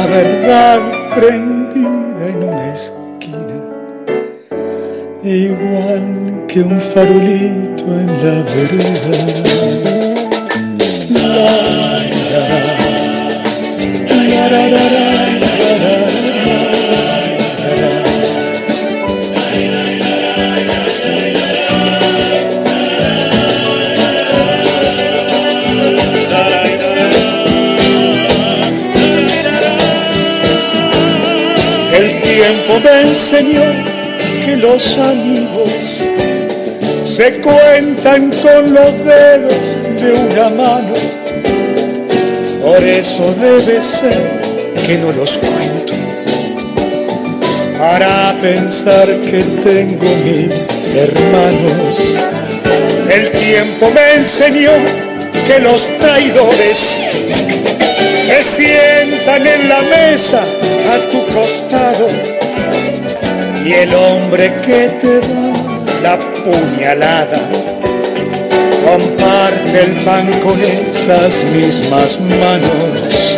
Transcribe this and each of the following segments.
la verdad prendida en una esquina, igual que un farolito en la vereda. El me enseñó que los amigos se cuentan con los dedos de una mano. Por eso debe ser que no los cuento. Para pensar que tengo mil hermanos. El tiempo me enseñó que los traidores se sientan en la mesa a tu costado y el hombre que te da la puñalada comparte el pan con esas mismas manos.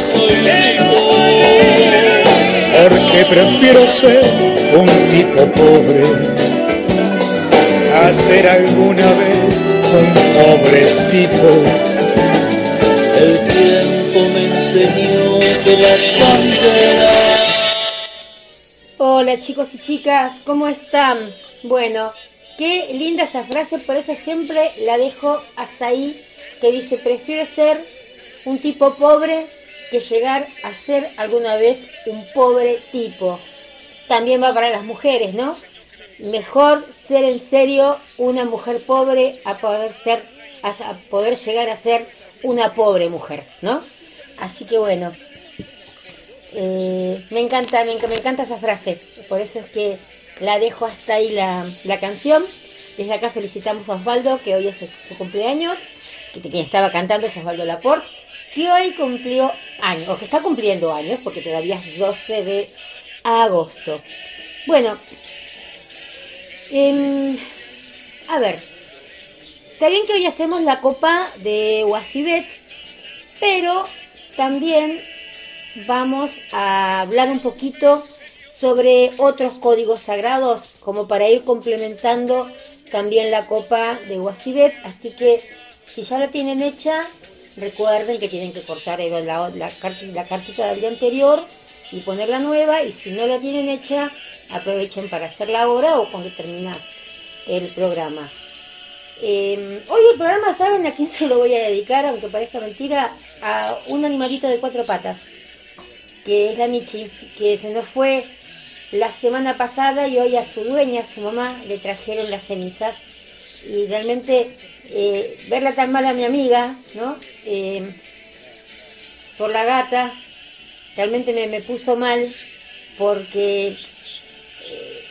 Soy rico. Porque prefiero ser un tipo pobre a ser alguna vez un pobre tipo. El tiempo me enseñó que las banderas Hola chicos y chicas, ¿cómo están? Bueno, qué linda esa frase, por eso siempre la dejo hasta ahí, que dice, prefiero ser un tipo pobre que llegar a ser alguna vez un pobre tipo. También va para las mujeres, ¿no? Mejor ser en serio una mujer pobre a poder ser, a poder llegar a ser una pobre mujer, ¿no? Así que bueno, eh, me encanta, me, me encanta esa frase. Por eso es que la dejo hasta ahí la, la canción. Desde acá felicitamos a Osvaldo, que hoy es su, su cumpleaños. Que quien estaba cantando es Osvaldo Laporte, que hoy cumplió años, o que está cumpliendo años, porque todavía es 12 de agosto. Bueno, em, a ver, está bien que hoy hacemos la copa de Wasibet, pero también vamos a hablar un poquito sobre otros códigos sagrados, como para ir complementando también la copa de Wasibet. Así que si ya la tienen hecha, recuerden que tienen que cortar la, la, la cartita del día anterior y poner la nueva. Y si no la tienen hecha, aprovechen para hacerla ahora o cuando termina el programa. Eh, hoy el programa, ¿saben a quién se lo voy a dedicar? Aunque parezca mentira, a un animalito de cuatro patas, que es la Michi, que se nos fue la semana pasada y hoy a su dueña, a su mamá, le trajeron las cenizas. Y realmente eh, verla tan mal a mi amiga, ¿no? Eh, por la gata, realmente me, me puso mal porque eh,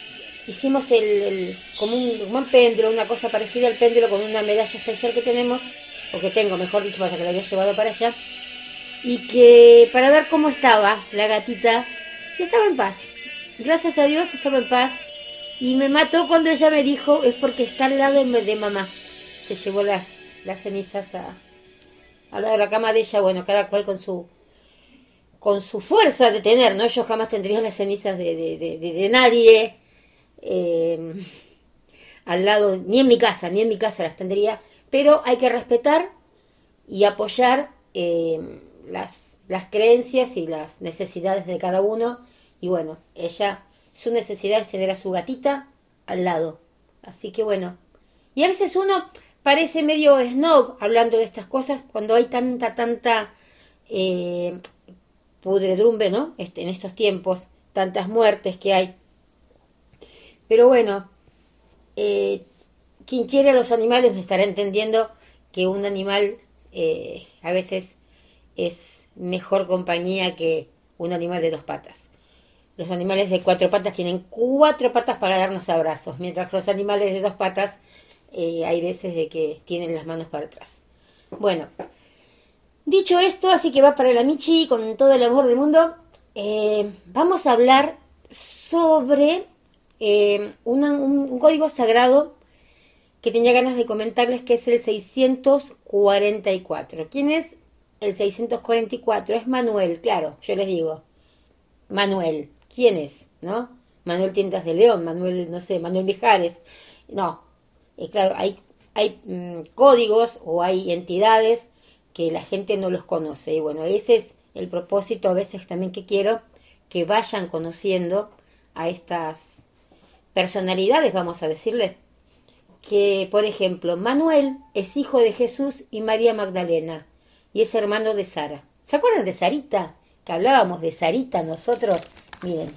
hicimos el, como, un, como péndulo, una cosa parecida al péndulo con una medalla especial que tenemos, o que tengo, mejor dicho, pasa que la había llevado para allá, y que para ver cómo estaba la gatita, y estaba en paz. Gracias a Dios estaba en paz. Y me mató cuando ella me dijo, es porque está al lado de mamá. Se llevó las, las cenizas a, al lado de la cama de ella, bueno, cada cual con su con su fuerza de tener, ¿no? Yo jamás tendría las cenizas de, de, de- nadie eh, al lado, ni en mi casa, ni en mi casa las tendría, pero hay que respetar y apoyar eh, las, las creencias y las necesidades de cada uno. Y bueno, ella, su necesidad es tener a su gatita al lado. Así que bueno, y a veces uno parece medio snob hablando de estas cosas cuando hay tanta, tanta eh, pudredumbre, ¿no? Este, en estos tiempos, tantas muertes que hay. Pero bueno, eh, quien quiere a los animales estará entendiendo que un animal eh, a veces es mejor compañía que un animal de dos patas. los animales de cuatro patas tienen cuatro patas para darnos abrazos, mientras que los animales de dos patas eh, hay veces de que tienen las manos para atrás. Bueno, dicho esto, así que va para la Michi con todo el amor del mundo. Eh, vamos a hablar sobre eh, un, código sagrado que tenía ganas de comentarles que es el 644. ¿Quién es el 644? Es Manuel, claro, yo les digo. Manuel, ¿quién es? ¿No? Manuel Tiendas de León, Manuel, no sé, Manuel Mijares. No, claro, hay, hay mm, códigos o hay entidades que la gente no los conoce. Y bueno, ese es el propósito a veces también que quiero que vayan conociendo a estas personalidades, vamos a decirle, que por ejemplo, Manuel es hijo de Jesús y María Magdalena y es hermano de Sara. ¿Se acuerdan de Sarita? Que hablábamos de Sarita nosotros. Miren,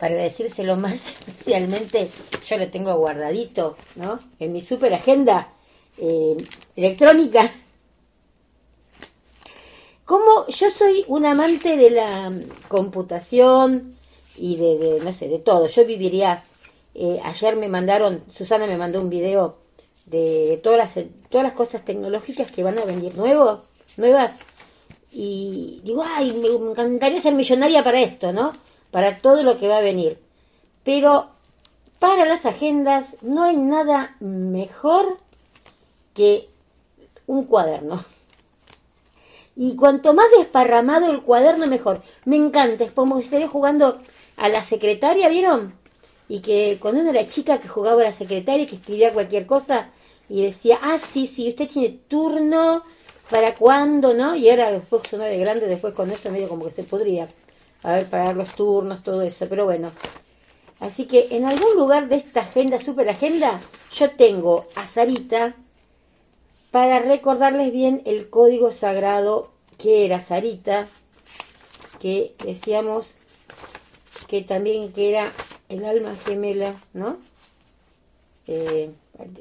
para decírselo más especialmente, yo lo tengo guardadito, ¿no? En mi super agenda eh, electrónica. Como yo soy un amante de la computación y de no sé, de todo. Yo viviría eh, ayer me mandaron, Susana me mandó un video de todas las, todas las cosas tecnológicas que van a venir nuevo, nuevas. Y digo, ay, me encantaría ser millonaria para esto, ¿no? Para todo lo que va a venir. Pero para las agendas no hay nada mejor que un cuaderno. Y cuanto más desparramado el cuaderno, mejor. Me encanta, es como si estaría jugando a la secretaria, ¿vieron? y que cuando uno era chica que jugaba a la secretaria y que escribía cualquier cosa y decía, ah, sí, sí, usted tiene turno, ¿para cuándo, no? Y ahora después uno de grande, después con eso medio como que se podría, a ver, pagar los turnos, todo eso, pero bueno. Así que en algún lugar de esta agenda, super agenda, yo tengo a Sarita para recordarles bien el código sagrado que era Sarita, que decíamos que también que era el alma gemela, ¿no? Eh,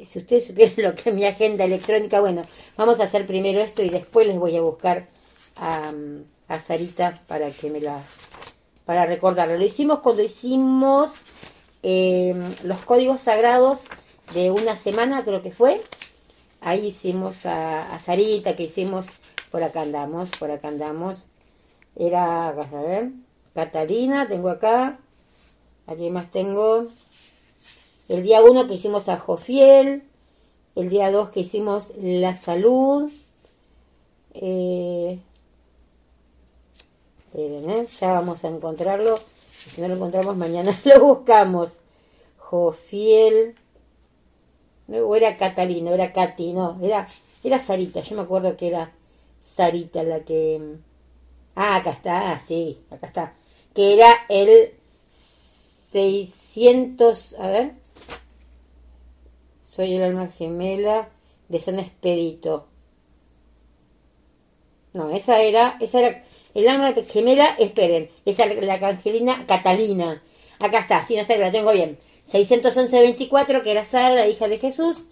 si ustedes supieran lo que es mi agenda electrónica, bueno, vamos a hacer primero esto y después les voy a buscar a, a Sarita para que me la para recordarlo. Lo hicimos cuando hicimos eh, los códigos sagrados de una semana, creo que fue. Ahí hicimos a, Sarita, que hicimos, por acá andamos, por acá andamos. Era, a ver, Catalina, tengo acá, Aquí más tengo el día 1 que hicimos a Jofiel, el día 2 que hicimos la salud. Eh, ¿eh? ya vamos a encontrarlo. Si no lo encontramos mañana lo buscamos. Jofiel. No, era Catalina, era Katy, no, era, era Sarita. Yo me acuerdo que era Sarita la que. Ah, acá está, ah, sí, acá está. Que era el 600, a ver, soy el alma gemela de San Expedito. No, esa era, esa era, el alma gemela, esperen, es la angelina Catalina. Acá está, si no está, la tengo bien. 611-24, que era Sara, la hija de Jesús,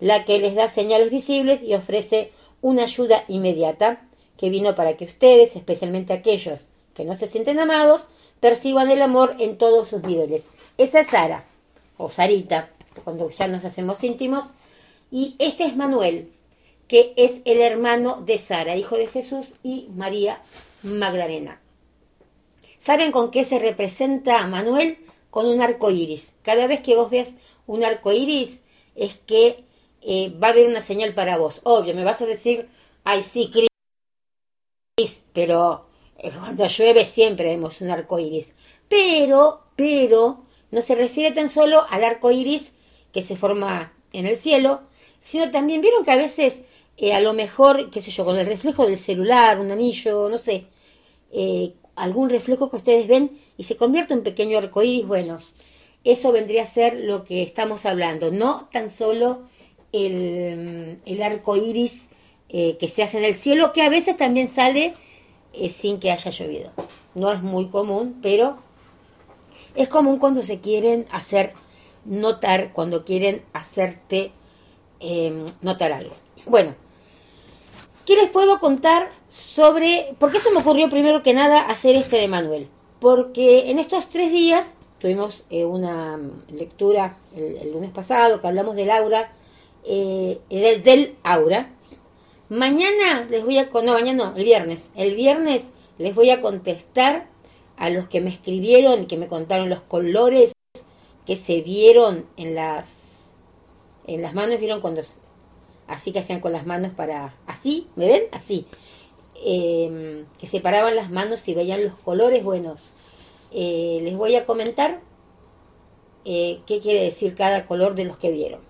la que les da señales visibles y ofrece una ayuda inmediata que vino para que ustedes, especialmente aquellos que no se sienten amados, perciban el amor en todos sus niveles. Esa es Sara, o Sarita, cuando ya nos hacemos íntimos. Y este es Manuel, que es el hermano de Sara, hijo de Jesús, y María Magdalena. ¿Saben con qué se representa Manuel? Con un arco iris. Cada vez que vos ves un arco iris, es que eh, va a haber una señal para vos. Obvio, me vas a decir, ay, sí, Cris, pero cuando llueve siempre vemos un arco iris. Pero, pero, no se refiere tan solo al arco iris que se forma en el cielo, sino también vieron que a veces, eh, a lo mejor, qué sé yo, con el reflejo del celular, un anillo, no sé, eh, algún reflejo que ustedes ven y se convierte en pequeño arco iris, bueno, eso vendría a ser lo que estamos hablando, no tan solo el, el arco iris eh, que se hace en el cielo, que a veces también sale sin que haya llovido. No es muy común, pero es común cuando se quieren hacer notar, cuando quieren hacerte em, notar algo. Bueno, ¿qué les puedo contar sobre por qué se me ocurrió primero que nada hacer este de Manuel? porque en estos tres días tuvimos eh, una lectura el, lunes pasado que hablamos del aura, eh, del, aura. Mañana les voy a, no, mañana no, el viernes, el viernes les voy a contestar a los que me escribieron que me contaron los colores que se vieron en las, en las manos, vieron cuando, así que hacían con las manos para, así, ¿me ven? Así. Em, que separaban las manos y veían los colores, bueno, eh, les voy a comentar eh, qué quiere decir cada color de los que vieron.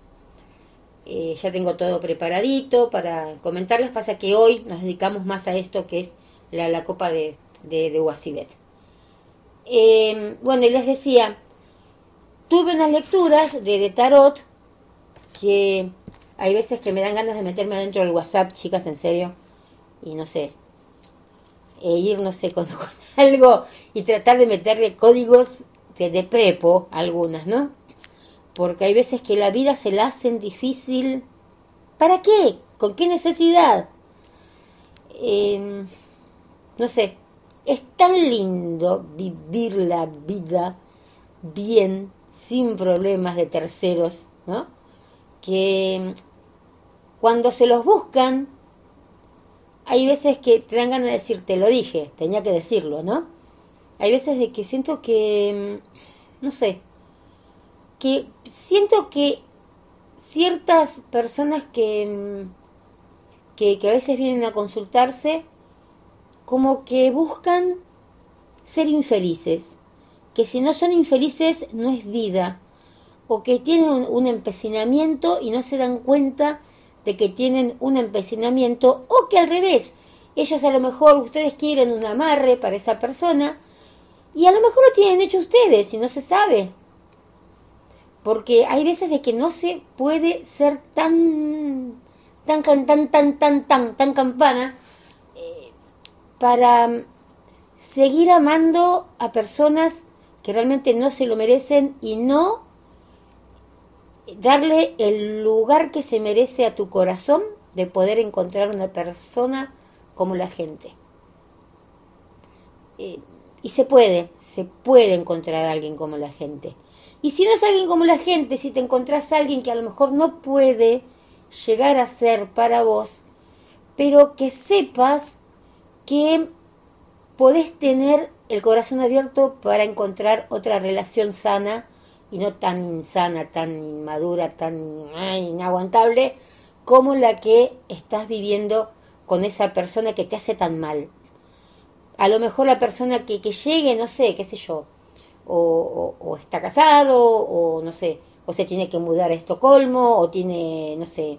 Eh, ya tengo todo preparadito para comentarles, pasa que hoy nos dedicamos más a esto que es la, copa de, de, de em, bueno, y les decía, tuve unas lecturas de tarot que hay veces que me dan ganas de meterme adentro del WhatsApp, chicas, en serio, y no sé, e ir, no sé, con, algo y tratar de meterle códigos de, prepo algunas, ¿no? Porque hay veces que la vida se la hacen difícil. ¿Para qué? ¿Con qué necesidad? Em, no sé, es tan lindo vivir la vida bien, sin problemas de terceros, ¿no? Que cuando se los buscan, hay veces que te dan ganas de decir, te lo dije, tenía que decirlo, ¿no? Hay veces de que siento que, no sé, que siento que ciertas personas que, que, que a veces vienen a consultarse, como que buscan ser infelices, que si no son infelices no es vida, o que tienen un, empecinamiento y no se dan cuenta de que tienen un empecinamiento o que al revés, ellos a lo mejor ustedes quieren un amarre para esa persona y a lo mejor lo tienen hecho ustedes y no se sabe. Porque hay veces de que no se puede ser tan tan tan tan tan tan tan, tan campana eh, para seguir amando a personas que realmente no se lo merecen y no darle el lugar que se merece a tu corazón de poder encontrar una persona como la gente. Eh, y se puede, se puede encontrar a alguien como la gente. Y si no es alguien como la gente, si te encontrás a alguien que a lo mejor no puede llegar a ser para vos, pero que sepas que podés tener el corazón abierto para encontrar otra relación sana y no tan insana, tan inmadura, tan inaguantable como la que estás viviendo con esa persona que te hace tan mal. A lo mejor la persona que, que llegue, no sé, qué sé yo, o, está casado, o no sé, o se tiene que mudar a Estocolmo, o tiene, no sé,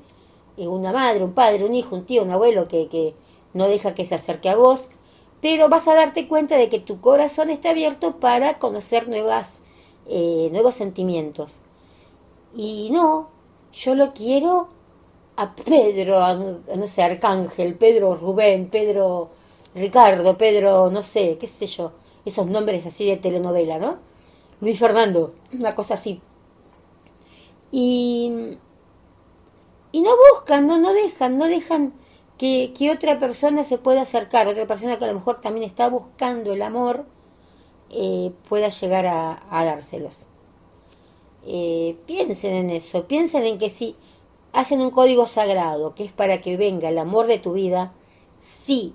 una madre, un padre, un hijo, un tío, un abuelo que, que no deja que se acerque a vos, pero vas a darte cuenta de que tu corazón está abierto para conocer nuevas eh, nuevos sentimientos. Y no, yo lo quiero a Pedro, no sé, Arcángel, Pedro Rubén, Pedro Ricardo, Pedro, no sé, qué sé yo, esos nombres así de telenovela, ¿no? Luis Fernando, una cosa así. Y, y no buscan, no, no dejan, no dejan que, que otra persona se pueda acercar, otra persona que a lo mejor también está buscando el amor eh, pueda llegar a, dárselos. Eh, piensen en eso, piensen en que si hacen un código sagrado que es para que venga el amor de tu vida, si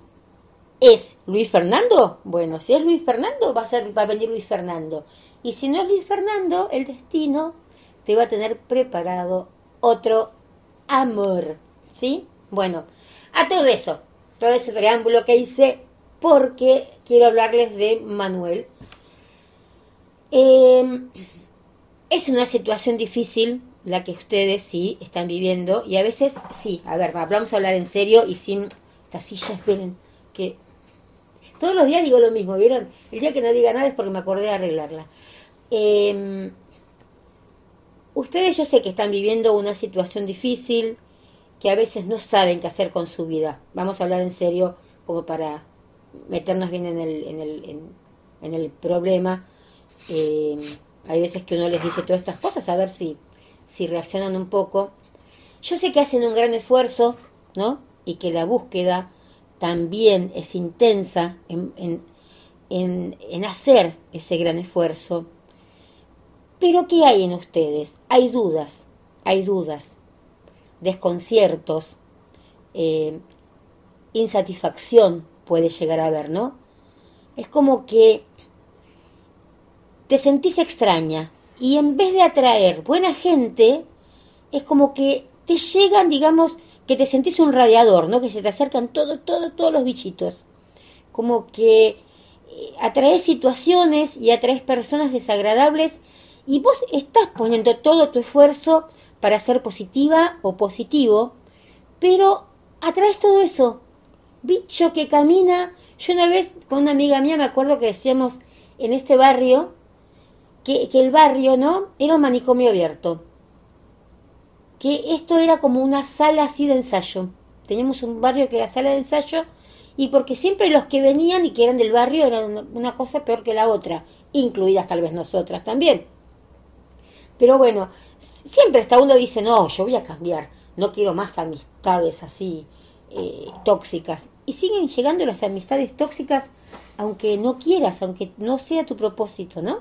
es Luis Fernando, bueno, si es Luis Fernando, va a, ser, va a venir Luis Fernando. Y si no es Luis Fernando, el destino te va a tener preparado otro amor. ¿Sí? Bueno, a todo eso, todo ese preámbulo que hice, porque quiero hablarles de Manuel. Em, es una situación difícil la que ustedes sí están viviendo y a veces sí, a ver, vamos a hablar en serio y sin estas sillas, esperen, que todos los días digo lo mismo, ¿vieron? El día que no diga nada es porque me acordé de arreglarla. Em, ustedes yo sé que están viviendo una situación difícil, que a veces no saben qué hacer con su vida. Vamos a hablar en serio como para meternos bien en el, en el, en el problema eh, hay veces que uno les dice todas estas cosas a ver si, si reaccionan un poco. Yo sé que hacen un gran esfuerzo, ¿no? Y que la búsqueda también es intensa en, en, en hacer ese gran esfuerzo. Pero ¿qué hay en ustedes? Hay dudas, hay dudas, desconciertos, eh, insatisfacción puede llegar a haber, ¿no? Es como que te sentís extraña y en vez de atraer buena gente, es como que te llegan, digamos, que te sentís un radiador, ¿no? Que se te acercan todos los bichitos. Como que eh, atraes situaciones y atraes personas desagradables y vos estás poniendo todo tu esfuerzo para ser positiva o positivo, pero atraes todo eso. Bicho que camina. Yo una vez con una amiga mía me acuerdo que decíamos en este barrio que, que el barrio, ¿no? Era un manicomio abierto. Que esto era como una sala así de ensayo. Teníamos un barrio que era sala de ensayo y porque siempre los que venían y que eran del barrio eran una cosa peor que la otra, incluidas tal vez nosotras también. Pero bueno, siempre está uno dice, no, yo voy a cambiar, no quiero más amistades así eh, tóxicas. Y siguen llegando las amistades tóxicas aunque no quieras, aunque no sea tu propósito, ¿no?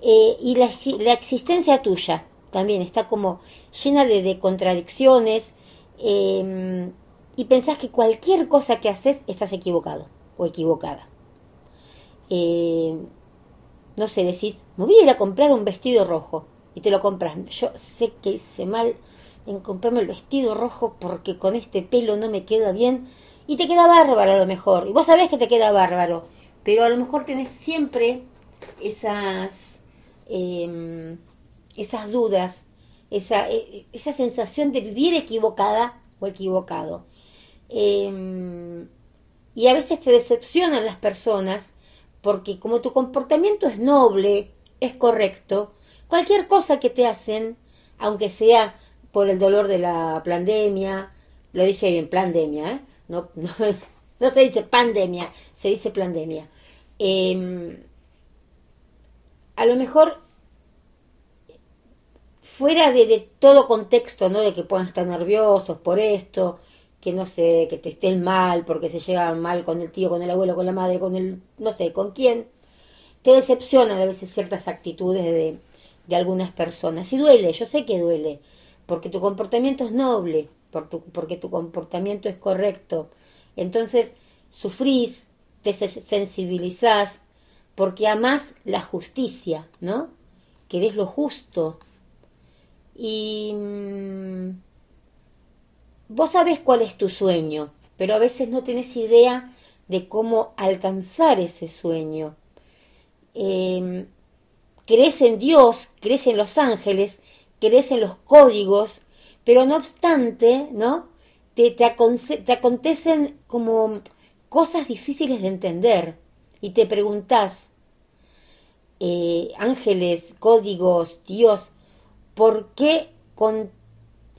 Eh, y la, la, existencia tuya también está como llena de, contradicciones eh, y pensás que cualquier cosa que haces estás equivocado o equivocada. No sé, decís, me voy a ir a comprar un vestido rojo y te lo compras. Yo sé que hice mal en comprarme el vestido rojo porque con este pelo no me queda bien y te queda bárbaro a lo mejor. Y vos sabés que te queda bárbaro, pero a lo mejor tenés siempre esas, eh, esas dudas, esa, e, esa sensación de vivir equivocada o equivocado. Eh, y a veces te decepcionan las personas porque como tu comportamiento es noble, es correcto, cualquier cosa que te hacen, aunque sea por el dolor de la pandemia, lo dije bien, pandemia, ¿eh? no, no, se dice pandemia, se dice pandemia. Em, a lo mejor fuera de, de, todo contexto, ¿no? De que puedan estar nerviosos por esto, que no sé, que te estén mal porque se llevan mal con el tío, con el abuelo, con la madre, con el, no sé, con quién, te decepcionan a veces ciertas actitudes de, de algunas personas. Y duele, yo sé que duele, porque tu comportamiento es noble, porque tu comportamiento es correcto. Entonces, sufrís, te sensibilizás, porque amás la justicia, ¿no? Querés lo justo. Y mm, Vos sabés cuál es tu sueño, pero a veces no tenés idea de cómo alcanzar ese sueño. Eh, crees en Dios, crees en los ángeles, crees en los códigos, pero no obstante, ¿no? Te, te, acontecen como cosas difíciles de entender y te preguntás, eh, ángeles, códigos, Dios, ¿por qué con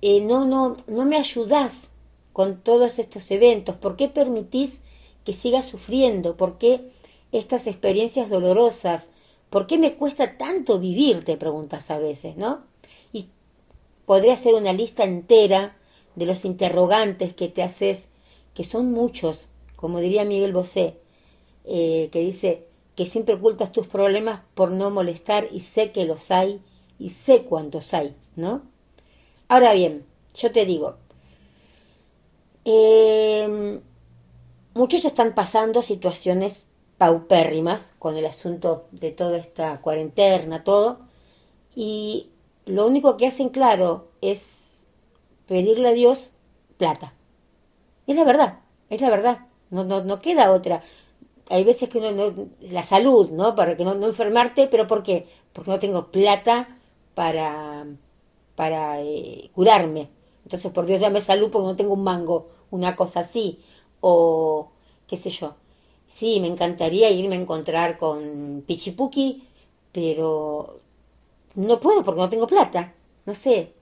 eh, no, no, no me ayudás con todos estos eventos? ¿Por qué permitís que siga sufriendo? ¿Por qué estas experiencias dolorosas? ¿Por qué me cuesta tanto vivir? Te preguntas a veces, ¿no? Podría hacer una lista entera de los interrogantes que te haces, que son muchos, como diría Miguel Bosé, eh, que dice que siempre ocultas tus problemas por no molestar y sé que los hay y sé cuántos hay, ¿no? Ahora bien, yo te digo, eh, muchos están pasando situaciones paupérrimas con el asunto de toda esta cuarentena, todo, y lo único que hacen claro es pedirle a Dios plata. Es la verdad, es la verdad, no, no, no queda otra. Hay veces que uno no, la salud, ¿no? Para que no, no enfermarte, pero ¿por qué? Porque no tengo plata para para eh, curarme. Entonces, por Dios, dame salud porque no tengo un mango, una cosa así. O, qué sé yo. Sí, me encantaría irme a encontrar con Pichipuki, pero no puedo porque no tengo plata. No sé,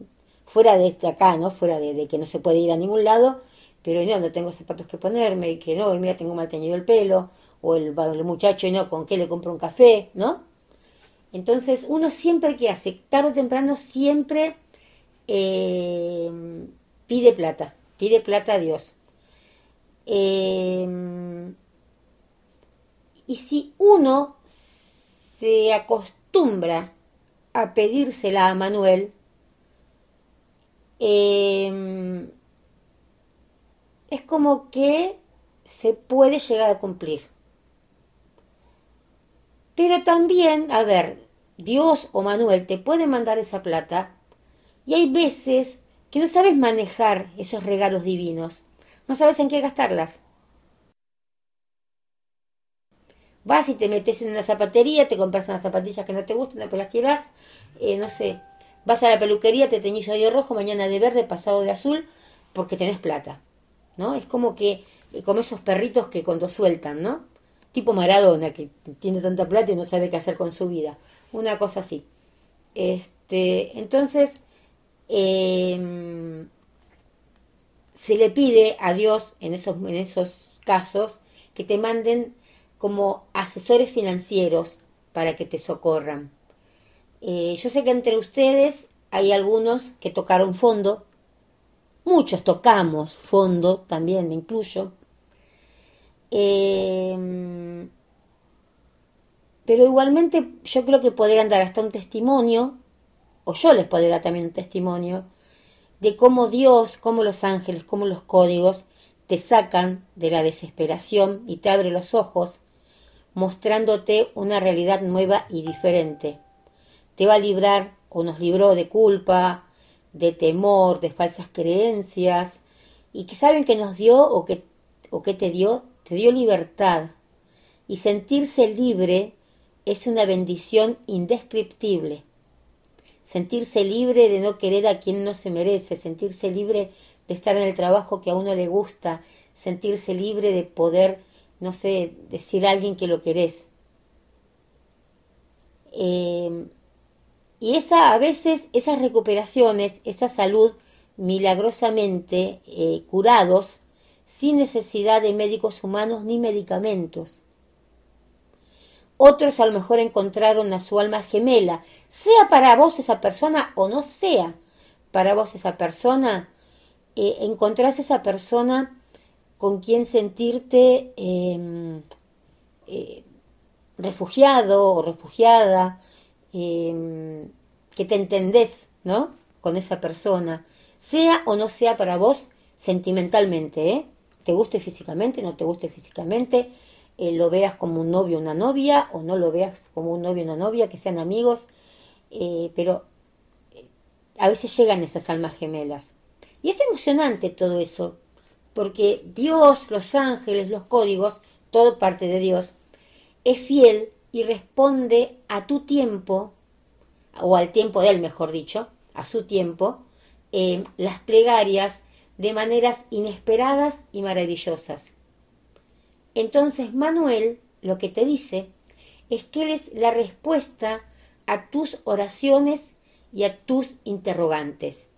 fuera de este acá, ¿no? Fuera de, que no se puede ir a ningún lado, pero no, no tengo zapatos que ponerme, y que no, mira, tengo mal teñido el pelo, o el, el muchacho, y no, ¿con qué le compro un café? ¿No? Entonces, uno siempre que hace, tarde o temprano, siempre eh, pide plata, pide plata a Dios. Eh, Y si uno se acostumbra a pedírsela a Manuel, em, es como que se puede llegar a cumplir. Pero también, a ver, Dios o Manuel te puede mandar esa plata y hay veces que no sabes manejar esos regalos divinos, no sabes en qué gastarlas. Vas y te metes en una zapatería, te compras unas zapatillas que no te gustan, después las tiras, eh, no sé, vas a la peluquería, te teñís hoy de rojo, mañana de verde, pasado de azul, porque tenés plata, ¿no? Es como que, eh, como esos perritos que cuando sueltan, ¿no? Tipo Maradona, que tiene tanta plata y no sabe qué hacer con su vida. Una cosa así. Este, entonces, em, se le pide a Dios en esos, en esos casos que te manden como asesores financieros para que te socorran. Eh, yo sé que entre ustedes hay algunos que tocaron fondo, muchos tocamos fondo, también me incluyo, em, pero igualmente yo creo que podrían dar hasta un testimonio, o yo les podría dar también un testimonio, de cómo Dios, cómo los ángeles, cómo los códigos te sacan de la desesperación y te abren los ojos mostrándote una realidad nueva y diferente. Te va a librar o nos libró de culpa, de temor, de falsas creencias, y que saben que nos dio o que, o que te dio, te dio libertad. Y sentirse libre es una bendición indescriptible. Sentirse libre de no querer a quien no se merece, sentirse libre de estar en el trabajo que a uno le gusta, sentirse libre de poder no sé, decir a alguien que lo querés. Em, y esa, a veces, esas recuperaciones, esa salud milagrosamente eh, curados, sin necesidad de médicos humanos ni medicamentos. Otros a lo mejor encontraron a su alma gemela, sea para vos esa persona o no sea para vos esa persona, eh, encontrás esa persona con quien sentirte em, eh, refugiado o refugiada, em, que te entendés, ¿no? Con esa persona, sea o no sea para vos sentimentalmente, ¿eh? Te guste físicamente, no te guste físicamente, eh, lo veas como un novio o una novia, o no lo veas como un novio o una novia, que sean amigos, eh, pero a veces llegan esas almas gemelas. Y es emocionante todo eso, porque Dios, los ángeles, los códigos, todo parte de Dios, es fiel y responde a tu tiempo, o al tiempo de él, mejor dicho, a su tiempo, eh, las plegarias de maneras inesperadas y maravillosas. Entonces Manuel lo que te dice es que él es la respuesta a tus oraciones y a tus interrogantes,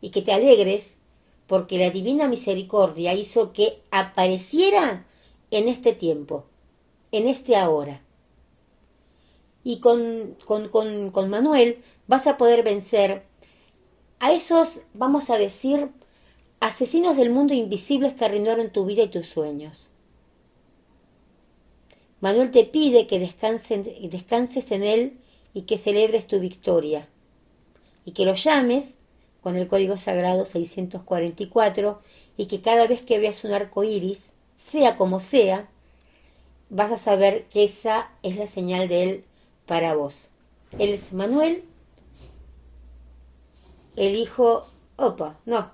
y que te alegres porque la divina misericordia hizo que apareciera en este tiempo, en este ahora. Y con, con, Manuel vas a poder vencer a esos, vamos a decir, asesinos del mundo invisibles que arruinaron tu vida y tus sueños. Manuel te pide que descanses en él y que celebres tu victoria y que lo llames con el código sagrado 644 y que cada vez que veas un arco iris, sea como sea, vas a saber que esa es la señal de él para vos. Él es Manuel, el hijo. Opa, no,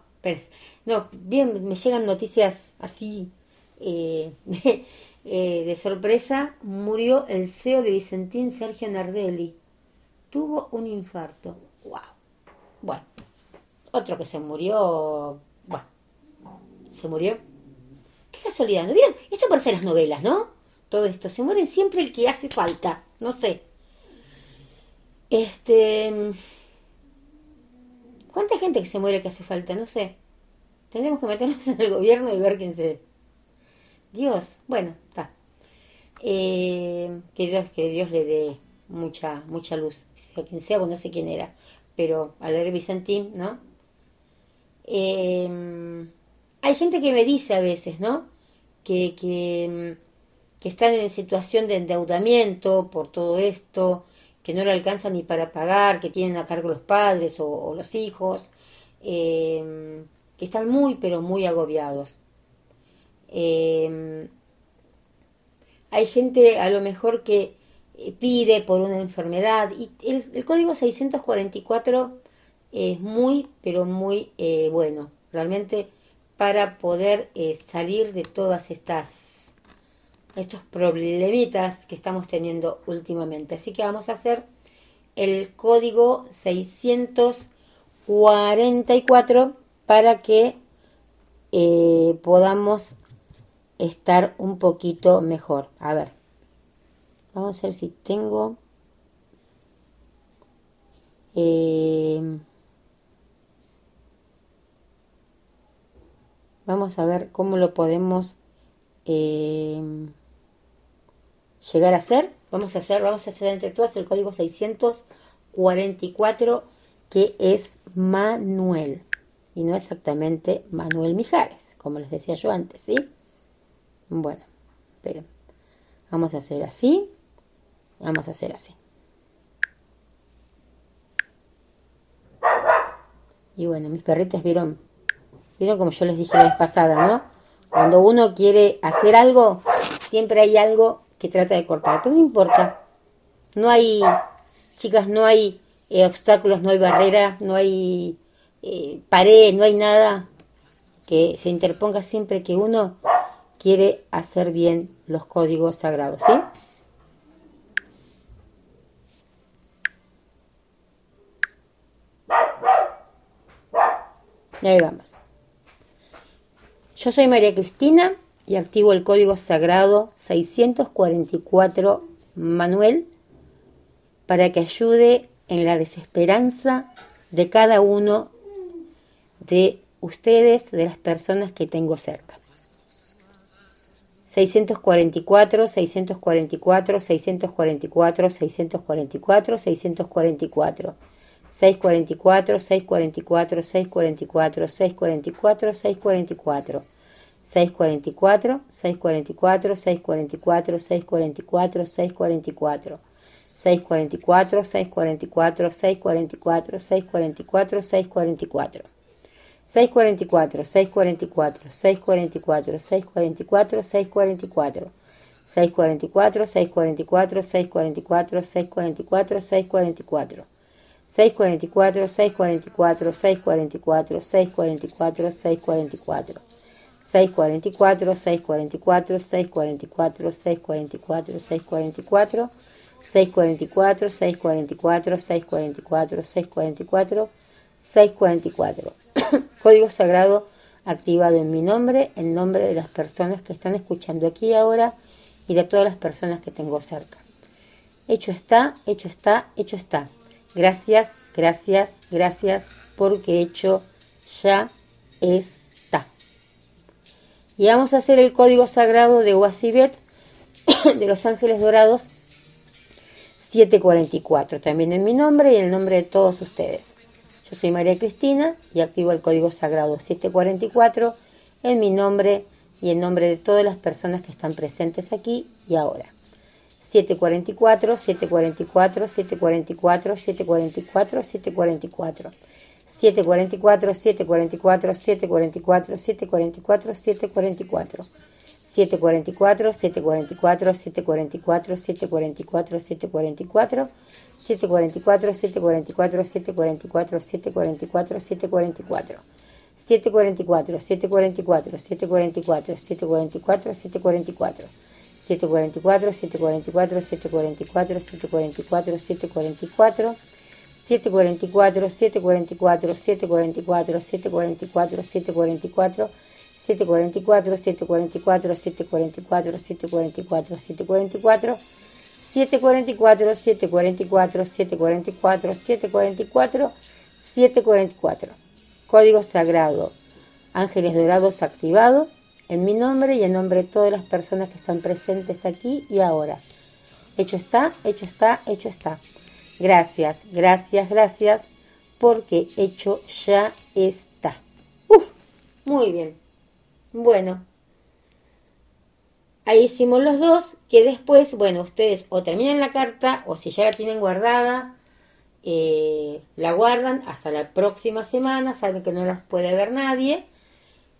no, bien, me llegan noticias así eh, eh, de sorpresa. Murió el CEO de Vicentín Sergio Nardelli. Tuvo un infarto. ¡Wow! Bueno, otro que se murió, bueno, se murió. Qué casualidad, ¿no vieron? Esto parece las novelas, ¿no? Todo esto, se muere siempre el que hace falta, no sé. Este... ¿Cuánta gente que se muere que hace falta? No sé. Tendremos que meternos en el gobierno y ver quién se... Dios, bueno, está. Eh, que, Dios, que Dios le dé mucha, mucha luz. Sea quien sea, no sé quién era. Pero al leer Vicentín, ¿no? Eh, hay gente que me dice a veces, ¿no? Que, que, que están en situación de endeudamiento por todo esto, que no le alcanzan ni para pagar, que tienen a cargo los padres o, los hijos, em, que están muy, pero muy agobiados. Em, hay gente a lo mejor que eh, pide por una enfermedad y el, código 644 es muy, pero muy eh, bueno, realmente para poder eh, salir de todas estas estos problemitas que estamos teniendo últimamente. Así que vamos a hacer el código 644 para que podamos estar un poquito mejor. A ver, vamos a ver si tengo... Eh, vamos a ver cómo lo podemos eh, llegar a hacer. Vamos a hacer, vamos a hacer entre todas el código 644 que es Manuel y no exactamente Manuel Mijares, como les decía yo antes, ¿sí? Bueno, pero vamos a hacer así. Vamos a hacer así. Y bueno, mis perritas vieron, vieron como yo les dije la vez pasada, ¿no? Cuando uno quiere hacer algo, siempre hay algo que trata de cortar. Pero no importa. No hay, chicas, no hay eh, obstáculos, no hay barreras, no hay eh, pared, no hay nada que se interponga siempre que uno quiere hacer bien los códigos sagrados, ¿sí? Y ahí vamos. Yo soy María Cristina y activo el código sagrado 644 Manuel para que ayude en la desesperanza de cada uno de ustedes, de las personas que tengo cerca. 644, 644, 644, 644, 644. 644, 644, 644, 644, 644. 644, 644, 644, 644, 644. 644, 644, 644, 644, 644. 644, 644, 644, 644, 644. 644, 644, 644, 644, 644. 644, 644, 644, 644, 644. 644, 644, 644, 644, 644. 644, 644, 644, 644, 644. Código sagrado activado en mi nombre, en nombre de las personas que están escuchando aquí ahora y de todas las personas que tengo cerca. Hecho está, hecho está, hecho está. Gracias, gracias, gracias, porque hecho ya está. Y vamos a hacer el código sagrado de Wasibet, de los ángeles dorados, 744, también en mi nombre y en el nombre de todos ustedes. Yo soy María Cristina y activo el código sagrado 744 en mi nombre y en nombre de todas las personas que están presentes aquí y ahora. 744, 744, 744, 744, 744. 744, 744, 744, 744, 744. 744, 744, 744, 744, 744. 744, 744, 744, 744, 744. 744, 744, 744, 744, 744. 744, 744, 744, 744, 744. 744, 744, 744, 744, 744, 744, 744, 744, 744, 744. 744, 744, 744, 744, 744. Código sagrado. Ángeles dorados activado en mi nombre y en nombre de todas las personas que están presentes aquí y ahora. Hecho está, hecho está, hecho está. Gracias, gracias, gracias, porque hecho ya está. Uf, muy bien. Bueno, ahí hicimos los dos, que después, bueno, ustedes o terminan la carta o si ya la tienen guardada, eh, la guardan hasta la próxima semana, saben que no las puede ver nadie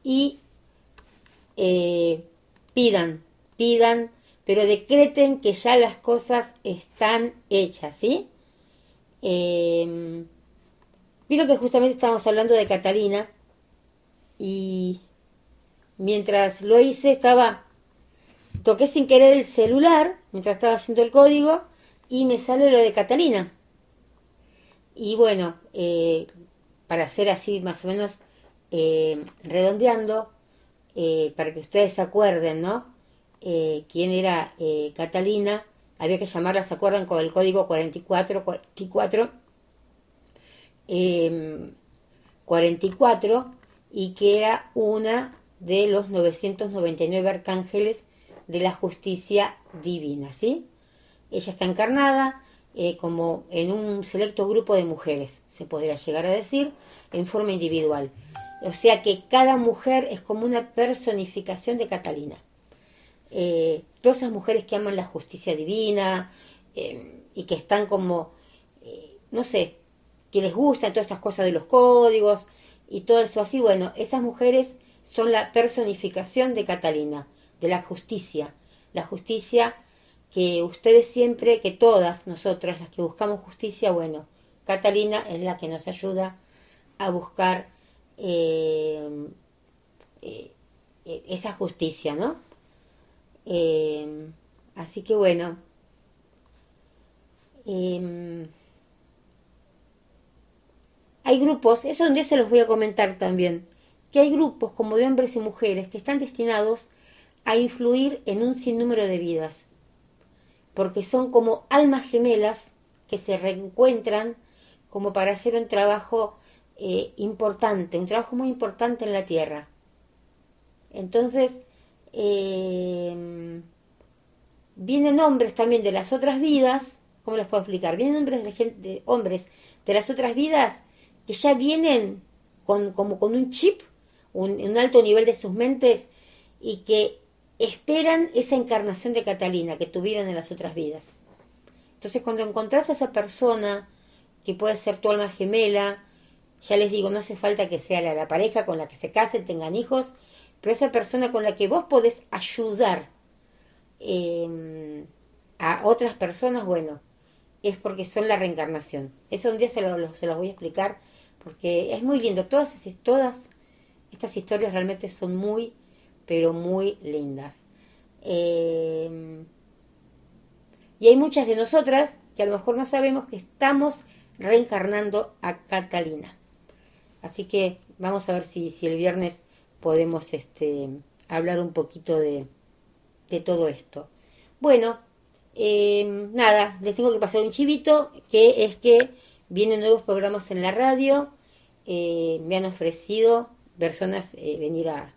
y eh, pidan, pidan, pero decreten que ya las cosas están hechas, ¿sí? Eh, Vieron que justamente estábamos hablando de Catalina y mientras lo hice estaba, toqué sin querer el celular mientras estaba haciendo el código y me sale lo de Catalina. Y bueno, eh, para hacer así más o menos eh, redondeando, eh, para que ustedes se acuerden, ¿no? quién era Catalina, había que llamarla, ¿se acuerdan? Con el código 4444 44 em, y que era una de los 999 arcángeles de la justicia divina, ¿sí? Ella está encarnada eh, como en un selecto grupo de mujeres, se podría llegar a decir, en forma individual. O sea que cada mujer es como una personificación de Catalina. Eh, todas esas mujeres que aman la justicia divina em, y que están como, eh, no sé, que les gusta todas estas cosas de los códigos y todo eso así, bueno, esas mujeres son la personificación de Catalina, de la justicia, la justicia que ustedes siempre, que todas nosotras las que buscamos justicia, bueno, Catalina es la que nos ayuda a buscar eh, eh, esa justicia, ¿no? Eh, así que bueno, hay grupos, eso un día se los voy a comentar también, que hay grupos como de hombres y mujeres que están destinados a influir en un sinnúmero de vidas, porque son como almas gemelas que se reencuentran como para hacer un trabajo eh, importante, un trabajo muy importante en la tierra. Entonces, eh, vienen hombres también de las otras vidas, ¿cómo les puedo explicar? Vienen hombres de, gente, hombres de las otras vidas que ya vienen con, como con un chip, un, un alto nivel de sus mentes y que esperan esa encarnación de Catalina que tuvieron en las otras vidas. Entonces cuando encontrás a esa persona que puede ser tu alma gemela, ya les digo, no hace falta que sea la, pareja con la que se casen, tengan hijos, pero esa persona con la que vos podés ayudar em, a otras personas, bueno, es porque son la reencarnación. Eso un día se, lo, se los voy a explicar porque es muy lindo. Todas, todas estas historias realmente son muy, pero muy lindas. Eh, y hay muchas de nosotras que a lo mejor no sabemos que estamos reencarnando a Catalina. Así que vamos a ver si, si el viernes podemos este, hablar un poquito de, de todo esto. Bueno, eh, nada, les tengo que pasar un chivito, que es que Vienen nuevos programas en la radio. Eh, me han ofrecido personas eh, venir a,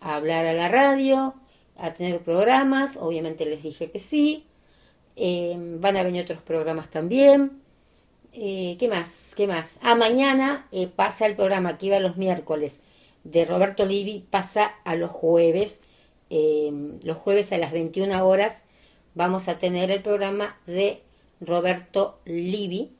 hablar a la radio, a tener programas. Obviamente les dije que sí. Eh, van a venir otros programas también. ¿Qué más? ¿Qué más? Ah, mañana pasa el programa que iba los miércoles de Roberto Livi, pasa a los jueves. los jueves a las 21 horas vamos a tener el programa de Roberto Livi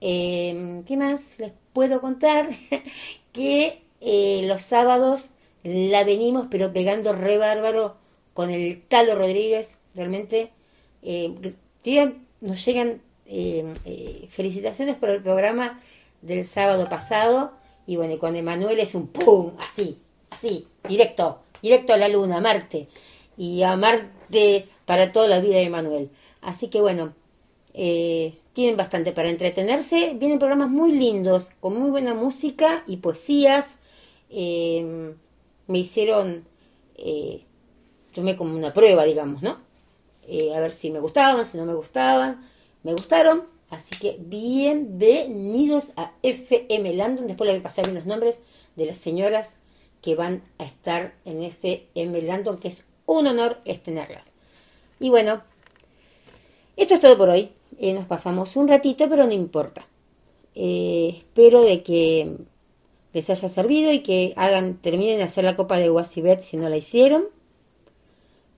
Em, ¿Qué más les puedo contar? que eh, los sábados la venimos pero pegando re bárbaro con el Talo Rodríguez. Realmente eh, nos llegan em, eh, felicitaciones por el programa del sábado pasado. Y bueno, con Emanuel es un pum, así, así, directo, directo a la luna, Marte. Y a Marte para toda la vida de Emanuel. Así que bueno, eh, tienen bastante para entretenerse. Vienen programas muy lindos, con muy buena música y poesías. Eh, me hicieron, eh, tomé como una prueba, digamos, ¿no? a ver si me gustaban, si no me gustaban. Me gustaron, así que bienvenidos a FM Landon. Después les voy a pasar los nombres de las señoras que van a estar en FM Landon, que es un honor tenerlas. Y bueno, esto es todo por hoy. Eh, nos pasamos un ratito, pero no importa. Eh, espero de que les haya servido y que hagan, terminen de hacer la copa de Wasibet si no la hicieron.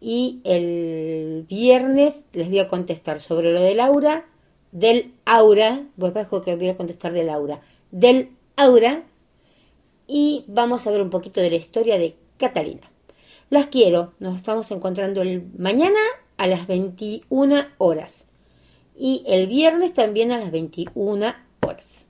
Y el viernes les voy a contestar sobre lo de Laura, del aura, pues que voy a contestar de Laura, del aura, y vamos a ver un poquito de la historia de Catalina. Las quiero, nos estamos encontrando el mañana a las 21 horas y el viernes también a las 21 horas.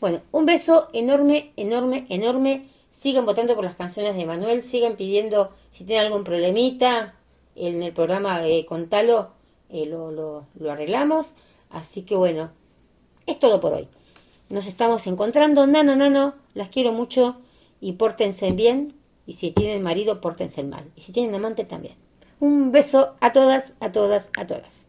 Bueno, un beso enorme, enorme, enorme. Sigan votando por las canciones de Manuel, sigan pidiendo si tienen algún problemita en el programa de Contalo, eh, lo, lo, lo arreglamos. Así que bueno, es todo por hoy. Nos estamos encontrando, nano, nano, las quiero mucho y pórtense bien. Y si tienen marido, pórtense mal. Y si tienen amante, también. Un beso a todas, a todas, a todas.